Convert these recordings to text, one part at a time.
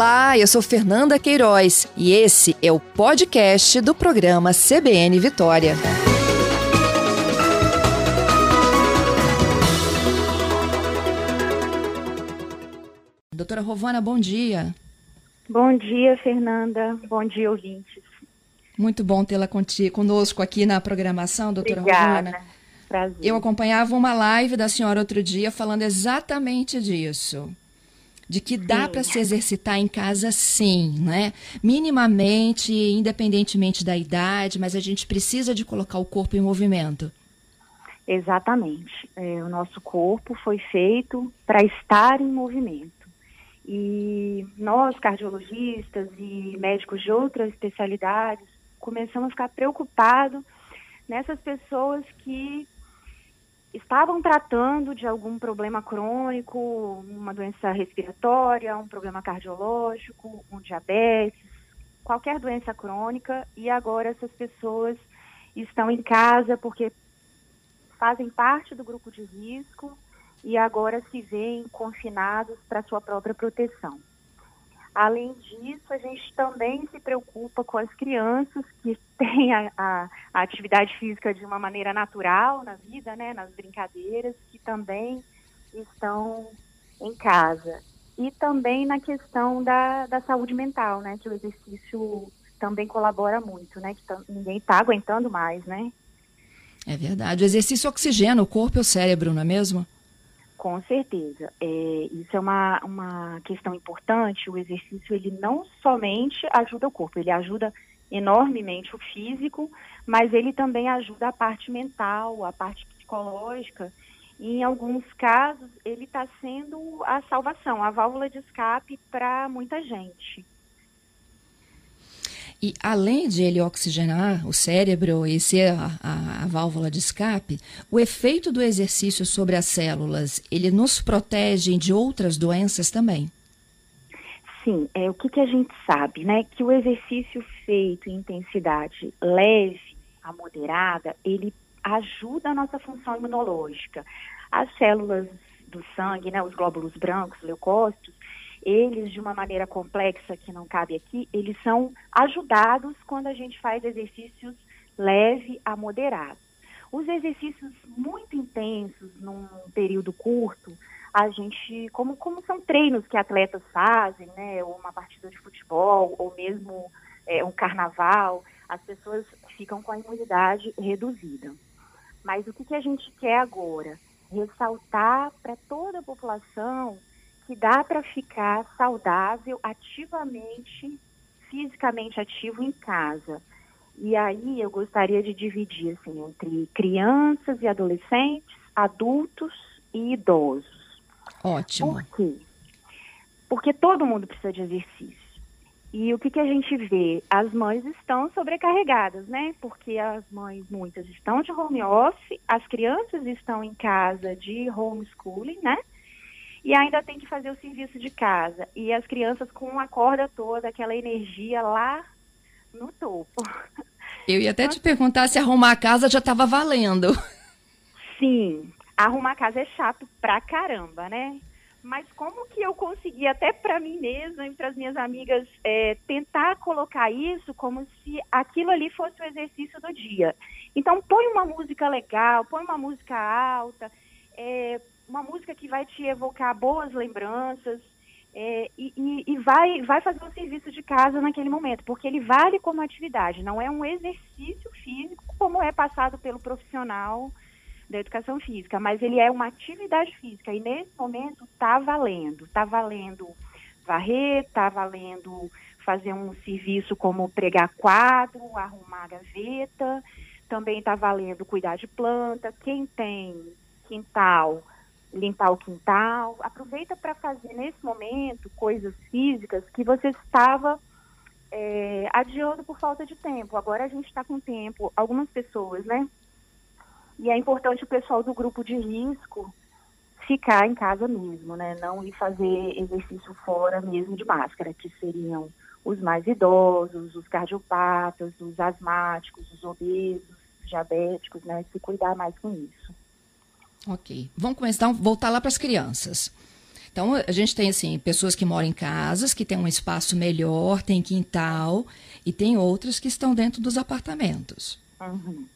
Olá, eu sou Fernanda Queiroz e esse é o podcast do programa CBN Vitória. Doutora Rovana, bom dia. Bom dia, Fernanda. Bom dia, ouvintes. Muito bom tê-la conosco aqui na programação, doutora Obrigada. Rovana. Prazer. Eu acompanhava uma live da senhora outro dia falando exatamente disso. De que dá para se exercitar em casa sim, né? Minimamente, independentemente da idade, mas a gente precisa de colocar o corpo em movimento. Exatamente. É, o nosso corpo foi feito para estar em movimento. E nós, cardiologistas e médicos de outras especialidades, começamos a ficar preocupados nessas pessoas que estavam tratando de algum problema crônico, uma doença respiratória, um problema cardiológico, um diabetes, qualquer doença crônica, e agora essas pessoas estão em casa porque fazem parte do grupo de risco e agora se veem confinados para sua própria proteção. Além disso, a gente também se preocupa com as crianças que têm a, a, a, atividade física de uma maneira natural na vida, né, nas brincadeiras, que também estão em casa. E também na questão da, da saúde mental, né, que o exercício também colabora muito, né, que ninguém está aguentando mais, né. É verdade. O exercício oxigena o corpo e o cérebro, não é mesmo? Com certeza. É, isso é uma, uma questão importante. O exercício, ele não somente ajuda o corpo, ele ajuda enormemente o físico, mas ele também ajuda a parte mental, a parte psicológica. E, em alguns casos, ele está sendo a salvação, a válvula de escape para muita gente. E além de ele oxigenar o cérebro e ser a, a, a, válvula de escape, o efeito do exercício sobre as células, ele nos protege de outras doenças também? Sim, é o que, que a gente sabe, né? Que o exercício feito em intensidade leve a moderada, ele ajuda a nossa função imunológica. As células do sangue, né, os glóbulos brancos, leucócitos, eles, de uma maneira complexa que não cabe aqui, eles são ajudados quando a gente faz exercícios leve a moderado. Os exercícios muito intensos, num período curto, a gente, como, como são treinos que atletas fazem, né, ou uma partida de futebol, ou mesmo é, um carnaval, as pessoas ficam com a imunidade reduzida. Mas o que, que a gente quer agora? Ressaltar para toda a população que dá para ficar saudável ativamente, fisicamente ativo em casa. E aí eu gostaria de dividir assim entre crianças e adolescentes, adultos e idosos. Ótimo. Por quê? Porque todo mundo precisa de exercício. E o que, que a gente vê? As mães estão sobrecarregadas, né? Porque as mães, muitas estão de home office, as crianças estão em casa de homeschooling, né? E ainda tem que fazer o serviço de casa. E as crianças com a corda toda, aquela energia lá no topo. Eu ia até te perguntar se arrumar a casa já estava valendo. Sim, arrumar a casa é chato pra caramba, né? Mas como que eu consegui, até para mim mesma e para as minhas amigas, é, tentar colocar isso como se aquilo ali fosse o exercício do dia. Então, põe uma música legal, põe uma música alta, é, uma música que vai te evocar boas lembranças é, e, e, e, vai, vai fazer um serviço de casa naquele momento, porque ele vale como atividade, não é um exercício físico como é passado pelo profissional da educação física, mas ele é uma atividade física e nesse momento está valendo, está valendo varrer, está valendo fazer um serviço como pregar quadro, arrumar gaveta, também está valendo cuidar de planta, quem tem quintal, limpar o quintal. Aproveita para fazer nesse momento coisas físicas que você estava é, adiando por falta de tempo. Agora a gente está com tempo. Algumas pessoas, né? E é importante o pessoal do grupo de risco ficar em casa mesmo, né? Não ir fazer exercício fora mesmo de máscara, que seriam os mais idosos, os cardiopatas, os asmáticos, os obesos, os diabéticos, né? Se cuidar mais com isso. Ok. Vamos começar, voltar lá para as crianças. Então, a gente tem, assim, pessoas que moram em casas, que têm um espaço melhor, tem quintal, e tem outras que estão dentro dos apartamentos. Uhum.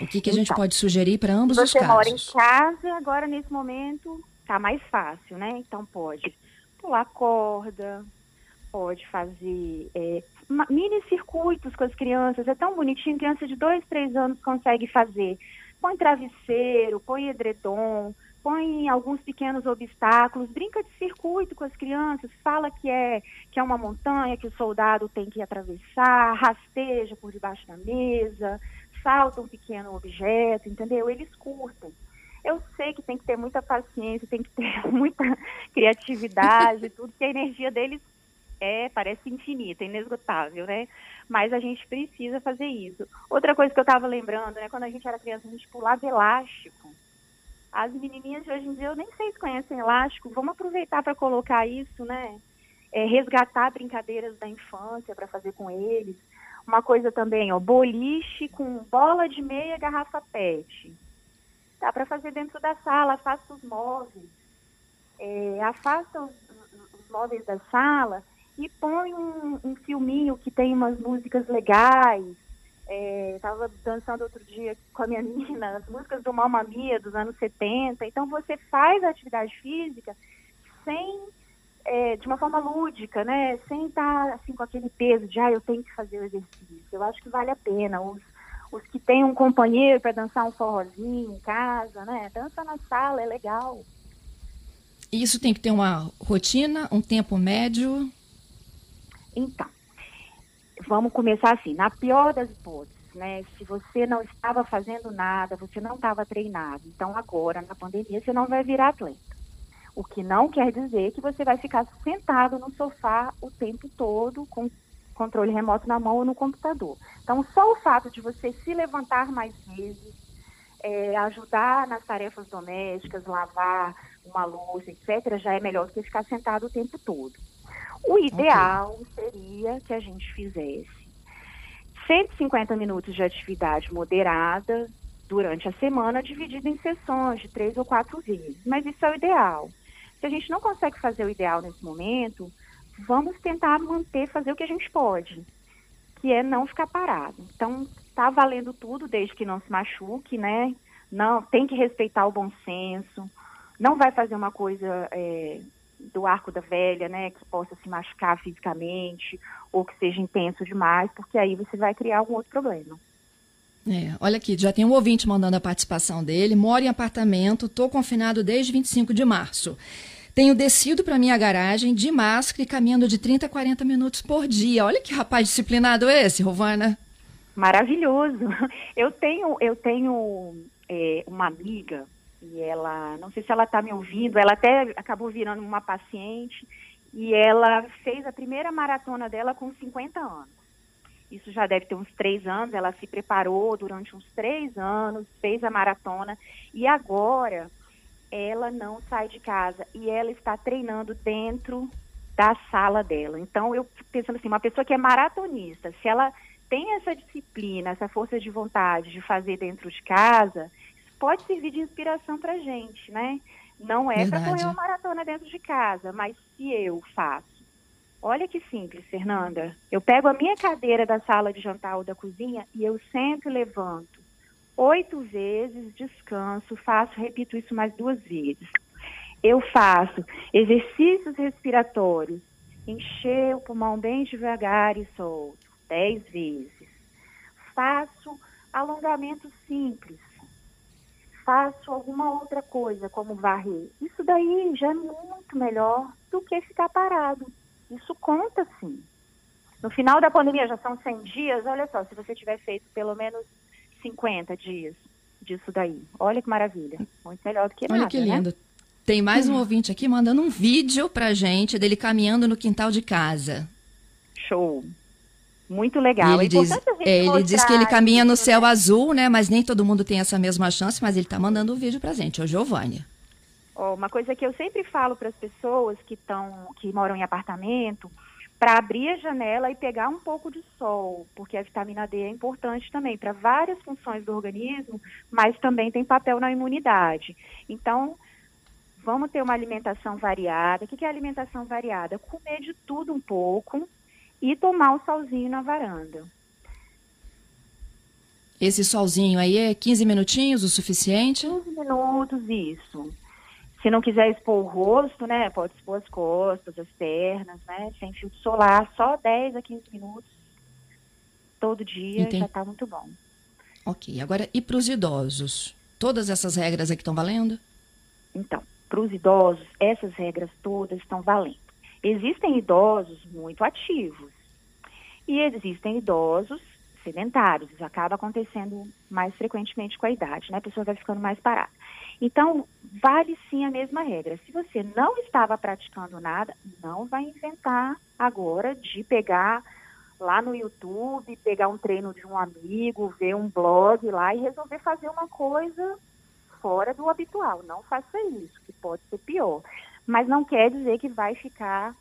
O que, que a gente então, pode sugerir para ambos os casos? Você mora em casa, agora nesse momento tá mais fácil, né? Então pode pular corda, pode fazer é, mini circuitos com as crianças. É tão bonitinho, criança de dois, três anos consegue fazer. Põe travesseiro, põe edredom, põe alguns pequenos obstáculos, brinca de circuito com as crianças, fala que é que é uma montanha que o soldado tem que atravessar, rasteja por debaixo da mesa, salta um pequeno objeto, entendeu? Eles curtem. Eu sei que tem que ter muita paciência, tem que ter muita criatividade, tudo, que a energia deles é, parece infinita, inesgotável, né? Mas a gente precisa fazer isso. Outra coisa que eu estava lembrando, né? Quando a gente era criança, a gente pulava elástico. As menininhas de hoje em dia, eu nem sei se conhecem elástico. Vamos aproveitar para colocar isso, né? É, resgatar brincadeiras da infância para fazer com eles. Uma coisa também, ó, boliche com bola de meia, garrafa PET. Dá para fazer dentro da sala, afasta os móveis. É, afasta os, os móveis da sala e põe um, um filminho que tem umas músicas legais. É, dançando outro dia com a minha menina, as músicas do Mamma Mia dos anos 70. Então você faz a atividade física sem é, de uma forma lúdica, né? Sem estar assim com aquele peso de ah, eu tenho que fazer o exercício. Eu acho que vale a pena. Os, os que têm um companheiro para dançar um forrozinho em casa, né? Dança na sala, é legal. Isso tem que ter uma rotina, um tempo médio? Então, vamos começar assim. Na pior das hipóteses, né? Se você não estava fazendo nada, você não estava treinado. Então, agora, na pandemia, você não vai virar atleta. O que não quer dizer que você vai ficar sentado no sofá o tempo todo com controle remoto na mão ou no computador. Então, só o fato de você se levantar mais vezes, é, ajudar nas tarefas domésticas, lavar uma louça, etc., já é melhor do que ficar sentado o tempo todo. O ideal okay. seria que a gente fizesse 150 minutos de atividade moderada durante a semana, dividido em sessões de três ou quatro vezes. Mas isso é o ideal. Se a gente não consegue fazer o ideal nesse momento, vamos tentar manter, fazer o que a gente pode, que é não ficar parado. Então, tá valendo tudo desde que não se machuque, né? Não, tem que respeitar o bom senso. Não vai fazer uma coisa é, do arco da velha, né, que possa se machucar fisicamente ou que seja intenso demais, porque aí você vai criar algum outro problema. É, olha aqui, já tem um ouvinte mandando a participação dele. Moro em apartamento, estou confinado desde 25 de março. Tenho descido para minha garagem de máscara e caminhando de 30 a 40 minutos por dia. Olha que rapaz disciplinado esse, Rovana. Maravilhoso. Eu tenho, eu tenho é, uma amiga e ela, não sei se ela está me ouvindo, ela até acabou virando uma paciente e ela fez a primeira maratona dela com 50 anos. Isso já deve ter uns três anos, ela se preparou durante uns três anos, fez a maratona e agora ela não sai de casa e ela está treinando dentro da sala dela. Então, eu pensando assim, uma pessoa que é maratonista, se ela tem essa disciplina, essa força de vontade de fazer dentro de casa, pode servir de inspiração para gente, né? Não é para correr uma maratona dentro de casa, mas se eu faço. Olha que simples, Fernanda. Eu pego a minha cadeira da sala de jantar ou da cozinha e eu sempre levanto oito vezes, descanso, faço, repito isso mais duas vezes. Eu faço exercícios respiratórios, encher o pulmão bem devagar e solto, dez vezes. Faço alongamento simples, faço alguma outra coisa, como varrer. Isso daí já é muito melhor do que ficar parado. Isso conta sim. No final da pandemia, já são 100 dias, olha só, se você tiver feito pelo menos 50 dias disso daí. Olha que maravilha. Muito melhor do que olha nada, Olha que lindo. Né? Tem mais um ouvinte aqui mandando um vídeo pra gente dele caminhando no quintal de casa. Show. Muito legal. ele, é diz, é, ele diz que ele caminha no céu né? azul, né? Mas nem todo mundo tem essa mesma chance, mas ele está mandando o um vídeo para gente, o Giovanni. Oh, uma coisa que eu sempre falo para as pessoas que estão, que moram em apartamento, para abrir a janela e pegar um pouco de sol, porque a vitamina D é importante também para várias funções do organismo, mas também tem papel na imunidade. Então, vamos ter uma alimentação variada. O que é alimentação variada? Comer de tudo um pouco e tomar um solzinho na varanda. Esse solzinho aí é 15 minutinhos o suficiente? 15 minutos, isso. Se não quiser expor o rosto, né, pode expor as costas, as pernas, né, sem filtro solar, só 10 a 15 minutos todo dia Entendi. já está muito bom. Ok, agora e para os idosos? Todas essas regras aqui estão valendo? Então, para os idosos, essas regras todas estão valendo. Existem idosos muito ativos e existem idosos sedentários. Isso acaba acontecendo mais frequentemente com a idade, né? A pessoa vai ficando mais parada. Então, vale sim a mesma regra. Se você não estava praticando nada, não vai inventar agora de pegar lá no YouTube, pegar um treino de um amigo, ver um blog lá e resolver fazer uma coisa fora do habitual. Não faça isso, que pode ser pior. Mas não quer dizer que vai ficar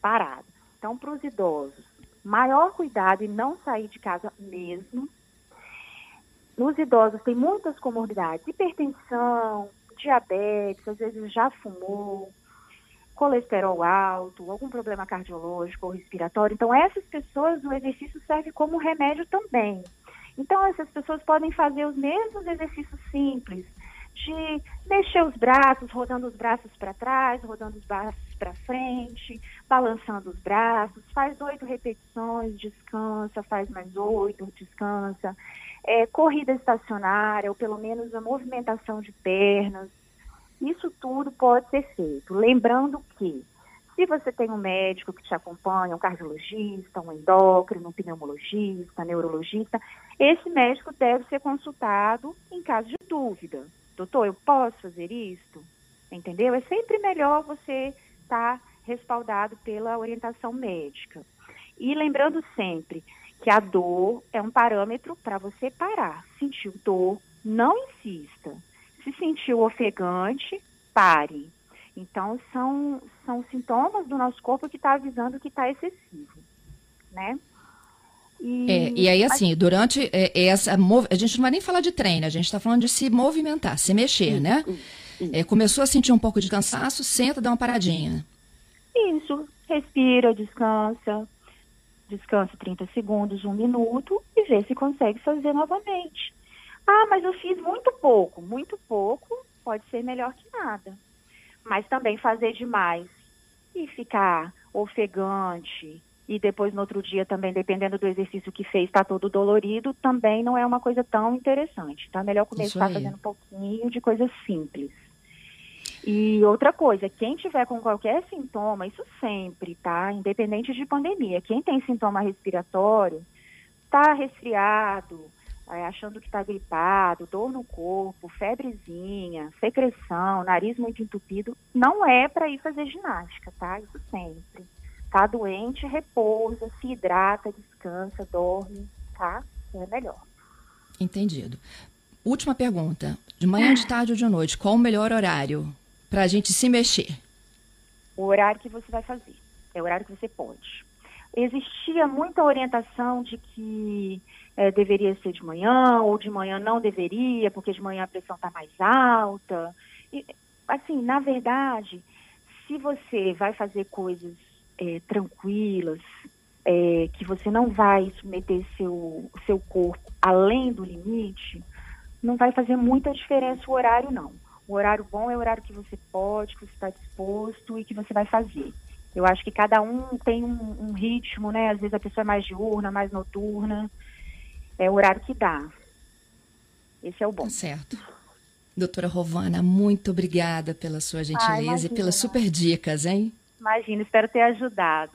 parado. Então, para os idosos, maior cuidado em não sair de casa mesmo. Nos idosos tem muitas comorbidades, hipertensão, diabetes, às vezes já fumou, colesterol alto, algum problema cardiológico ou respiratório. Então, essas pessoas, o exercício serve como remédio também. Então, essas pessoas podem fazer os mesmos exercícios simples, de mexer os braços, rodando os braços para trás, rodando os braços para frente, balançando os braços, faz oito repetições, descansa, faz mais oito, descansa. É, corrida estacionária, ou pelo menos a movimentação de pernas. Isso tudo pode ser feito. Lembrando que, se você tem um médico que te acompanha, um cardiologista, um endócrino, um pneumologista, neurologista, esse médico deve ser consultado em caso de dúvida doutor, eu posso fazer isto? Entendeu? É sempre melhor você estar tá respaldado pela orientação médica. E lembrando sempre que a dor é um parâmetro para você parar. Sentiu dor, não insista. Se sentiu ofegante, pare. Então, são, são sintomas do nosso corpo que está avisando que está excessivo, né? E, é, e aí, assim, durante é, essa. A gente não vai nem falar de treino, a gente está falando de se movimentar, se mexer, isso, né? Isso. É, começou a sentir um pouco de cansaço, senta, dá uma paradinha. Isso, respira, descansa, descansa 30 segundos, um minuto e vê se consegue fazer novamente. Ah, mas eu fiz muito pouco. Muito pouco pode ser melhor que nada. Mas também fazer demais e ficar ofegante, e depois no outro dia também, dependendo do exercício que fez, está todo dolorido, também não é uma coisa tão interessante. Então é melhor começar fazendo um pouquinho de coisas simples. E outra coisa, quem tiver com qualquer sintoma, isso sempre, tá? Independente de pandemia, quem tem sintoma respiratório, tá resfriado, é, achando que está gripado, dor no corpo, febrezinha, secreção, nariz muito entupido, não é para ir fazer ginástica, tá? Isso sempre. Tá doente, repousa, se hidrata, descansa, dorme, tá? É melhor. Entendido. Última pergunta. De manhã, de tarde ou de noite, qual o melhor horário para a gente se mexer? O horário que você vai fazer. É o horário que você pode. Existia muita orientação de que é, deveria ser de manhã, ou de manhã não deveria, porque de manhã a pressão está mais alta. E, assim, na verdade, se você vai fazer coisas é, tranquilas, é, que você não vai submeter seu, seu corpo além do limite, não vai fazer muita diferença o horário, não. O horário bom é o horário que você pode, que você está disposto e que você vai fazer. Eu acho que cada um tem um, um, ritmo, né? Às vezes a pessoa é mais diurna, mais noturna. É o horário que dá. Esse é o bom. Tá certo. Doutora Rovana, muito obrigada pela sua gentileza ah, e pelas super dicas, hein? Imagina, espero ter ajudado.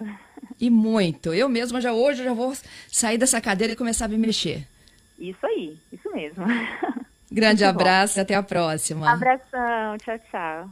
E muito. Eu mesma já hoje já vou sair dessa cadeira e começar a me mexer. Isso aí, isso mesmo. Grande Muito abraço bom. e até a próxima. Abração, tchau, tchau.